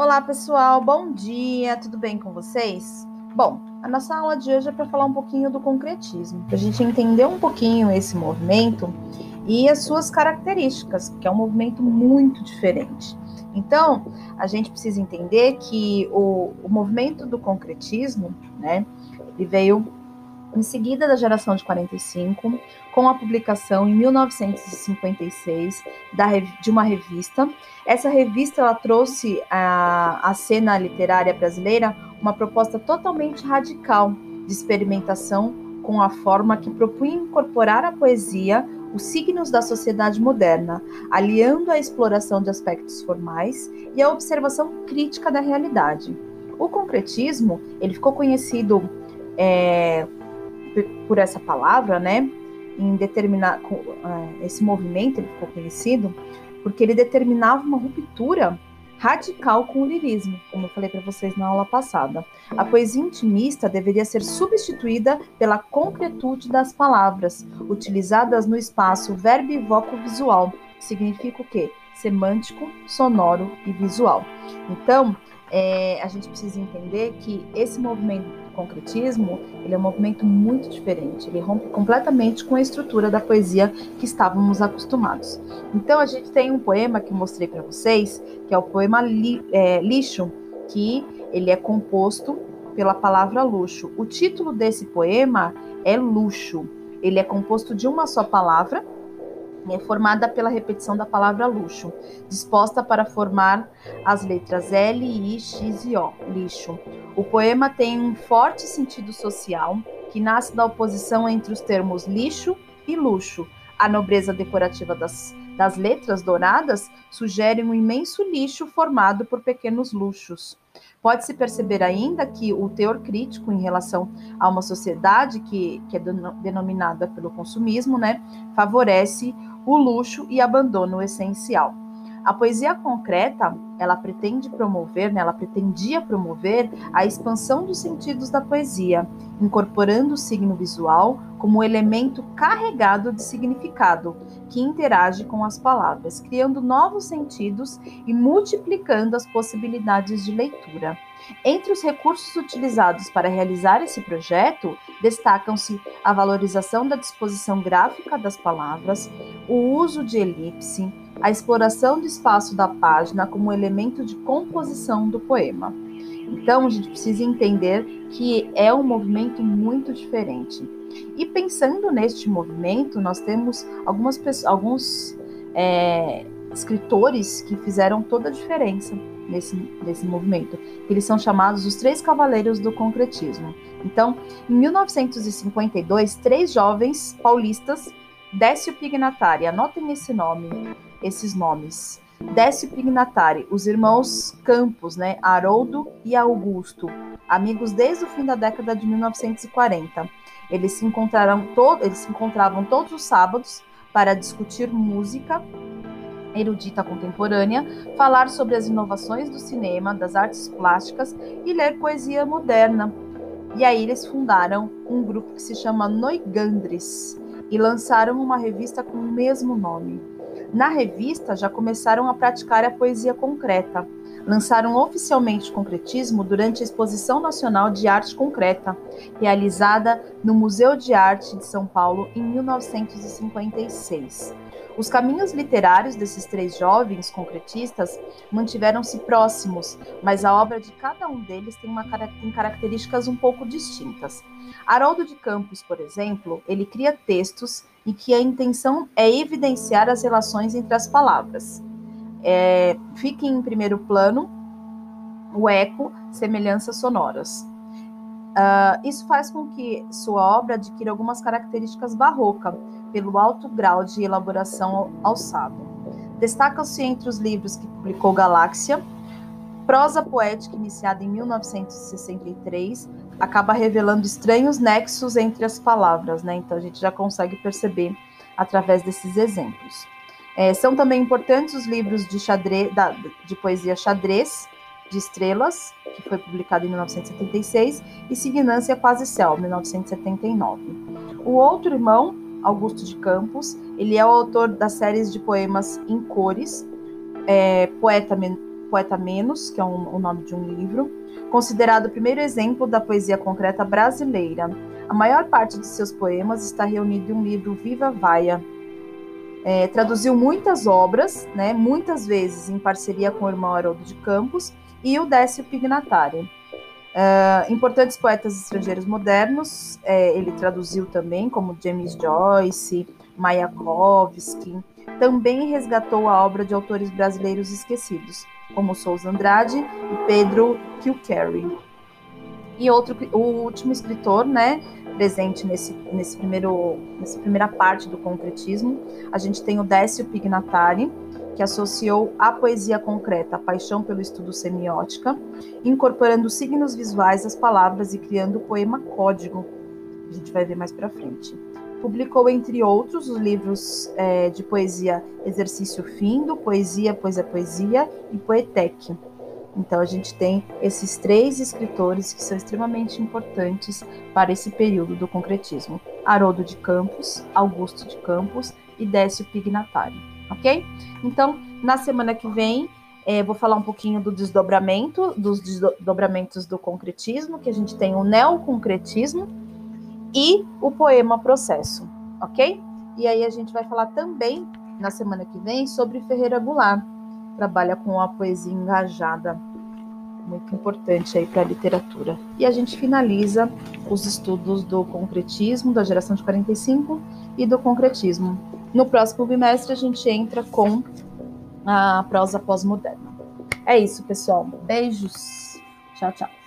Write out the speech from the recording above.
Olá, pessoal, bom dia, tudo bem com vocês? Bom, a nossa aula de hoje é para falar um pouquinho do concretismo, para a gente entender um pouquinho esse movimento e as suas características, que é um movimento muito diferente. Então, a gente precisa entender que o, o movimento do concretismo, né, ele veio em seguida da geração de 45, com a publicação em 1956 da, de uma revista. Essa revista ela trouxe à, cena literária brasileira uma proposta totalmente radical de experimentação com a forma que propunha incorporar à poesia os signos da sociedade moderna, aliando a exploração de aspectos formais e a observação crítica da realidade. O concretismo ele ficou conhecido é, por essa palavra, né? Em determinar é, esse movimento ele ficou conhecido porque ele determinava uma ruptura radical com o lirismo, como eu falei para vocês na aula passada. A poesia intimista deveria ser substituída pela concretude das palavras, utilizadas no espaço verbo visual, significa o quê? Semântico, sonoro e visual. Então, é, a gente precisa entender que esse movimento concretismo ele é um movimento muito diferente. Ele rompe completamente com a estrutura da poesia que estávamos acostumados. Então a gente tem um poema que eu mostrei para vocês, que é o poema li, é, Lixo, que ele é composto pela palavra luxo. O título desse poema é Luxo. Ele é composto de uma só palavra formada pela repetição da palavra luxo, disposta para formar as letras L, I, X e O, lixo. O poema tem um forte sentido social que nasce da oposição entre os termos lixo e luxo. A nobreza decorativa das, das letras douradas sugere um imenso lixo formado por pequenos luxos. Pode-se perceber ainda que o teor crítico em relação a uma sociedade que, que é denominada pelo consumismo, né, favorece o luxo e abandona o essencial. A poesia concreta, ela pretende promover, né, ela pretendia promover a expansão dos sentidos da poesia, incorporando o signo visual como elemento carregado de significado, que interage com as palavras, criando novos sentidos e multiplicando as possibilidades de leitura. Entre os recursos utilizados para realizar esse projeto, destacam-se a valorização da disposição gráfica das palavras, o uso de elipse, a exploração do espaço da página como elemento de composição do poema. Então, a gente precisa entender que é um movimento muito diferente. E pensando neste movimento, nós temos algumas pessoas, alguns é, escritores que fizeram toda a diferença nesse, nesse movimento. Eles são chamados os Três Cavaleiros do Concretismo. Então, em 1952, três jovens paulistas, Décio Pignatari, anotem esse nome, esses nomes. Décio Pignatari, os irmãos Campos, né, Haroldo e Augusto, amigos desde o fim da década de 1940. Eles se encontraram eles se encontravam todos os sábados para discutir música erudita contemporânea, falar sobre as inovações do cinema, das artes plásticas e ler poesia moderna. E aí eles fundaram um grupo que se chama Noigandres e lançaram uma revista com o mesmo nome. Na revista já começaram a praticar a poesia concreta. Lançaram oficialmente o concretismo durante a Exposição Nacional de Arte Concreta, realizada no Museu de Arte de São Paulo em 1956. Os caminhos literários desses três jovens concretistas mantiveram-se próximos, mas a obra de cada um deles tem, uma, tem características um pouco distintas. Haroldo de Campos, por exemplo, ele cria textos em que a intenção é evidenciar as relações entre as palavras. É, em primeiro plano o eco, semelhanças sonoras. Uh, isso faz com que sua obra adquira algumas características barroca, pelo alto grau de elaboração alçado. Destaca-se entre os livros que publicou Galáxia, prosa poética iniciada em 1963, acaba revelando estranhos nexos entre as palavras, né? Então a gente já consegue perceber através desses exemplos. É, são também importantes os livros de, xadrez, da, de poesia Xadrez, de Estrelas, que foi publicado em 1976, e Signância Quase Céu, 1979. O outro irmão, Augusto de Campos, ele é o autor das séries de poemas em cores, é, poeta Poeta Menos, que é um, o nome de um livro, considerado o primeiro exemplo da poesia concreta brasileira. A maior parte de seus poemas está reunido em um livro Viva Vaia. É, traduziu muitas obras, né, muitas vezes em parceria com o irmão Haroldo de Campos e o Décio Pignatari. Uh, importantes poetas estrangeiros modernos, é, ele traduziu também, como James Joyce, Mayakovsky. Também resgatou a obra de autores brasileiros esquecidos, como Souza Andrade e Pedro Kilcarry. E outro, o último escritor, né, presente nesse, nesse primeiro, nessa primeira parte do concretismo, a gente tem o Décio Pignatari, que associou a poesia concreta à paixão pelo estudo semiótica, incorporando signos visuais às palavras e criando o poema código. A gente vai ver mais para frente. Publicou, entre outros, os livros é, de poesia Exercício Findo, Poesia, Poesia, Poesia e Poetec. Então, a gente tem esses três escritores que são extremamente importantes para esse período do concretismo: Haroldo de Campos, Augusto de Campos e Décio Pignatari ok? Então, na semana que vem, é, vou falar um pouquinho do desdobramento, dos desdobramentos do concretismo, que a gente tem o neoconcretismo e o poema processo, ok? E aí a gente vai falar também, na semana que vem, sobre Ferreira Goulart, trabalha com a poesia engajada, muito importante aí para a literatura. E a gente finaliza os estudos do concretismo, da geração de 45 e do concretismo. No próximo bimestre, a gente entra com a prosa pós-moderna. É isso, pessoal. Beijos. Tchau, tchau.